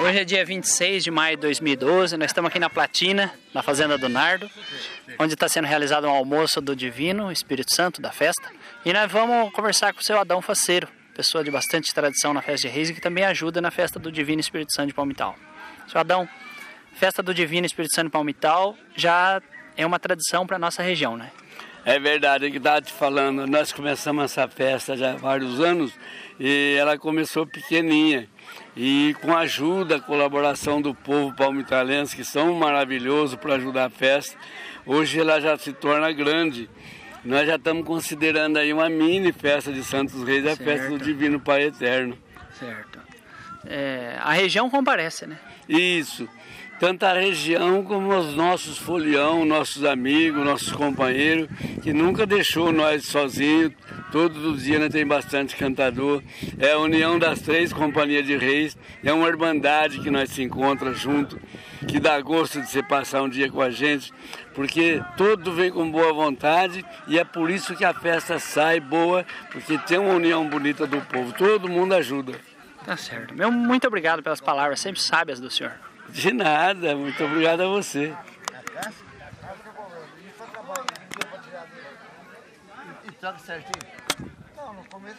Hoje é dia 26 de maio de 2012, nós estamos aqui na Platina, na Fazenda do Nardo, onde está sendo realizado um almoço do Divino Espírito Santo da festa. E nós vamos conversar com o seu Adão Faceiro, pessoa de bastante tradição na festa de Reis e que também ajuda na festa do Divino Espírito Santo de Palmital. Seu Adão, festa do Divino Espírito Santo de Palmital já é uma tradição para a nossa região, né? É verdade, que estava te falando, nós começamos essa festa já há vários anos e ela começou pequeninha. E com a ajuda, a colaboração do povo palmitalense, que são maravilhosos para ajudar a festa, hoje ela já se torna grande. Nós já estamos considerando aí uma mini festa de Santos Reis, a festa do Divino Pai Eterno. Certo. É, a região comparece, né? Isso tanto a região como os nossos folião, nossos amigos, nossos companheiros, que nunca deixou nós sozinhos. Todos os dias nós tem bastante cantador. É a união das três companhias de reis, é uma irmandade que nós se encontra junto, que dá gosto de você passar um dia com a gente, porque todo vem com boa vontade e é por isso que a festa sai boa, porque tem uma união bonita do povo. Todo mundo ajuda. Tá certo. Meu muito obrigado pelas palavras sempre sábias do senhor. De nada, muito obrigado a você. E certinho? Não, no começo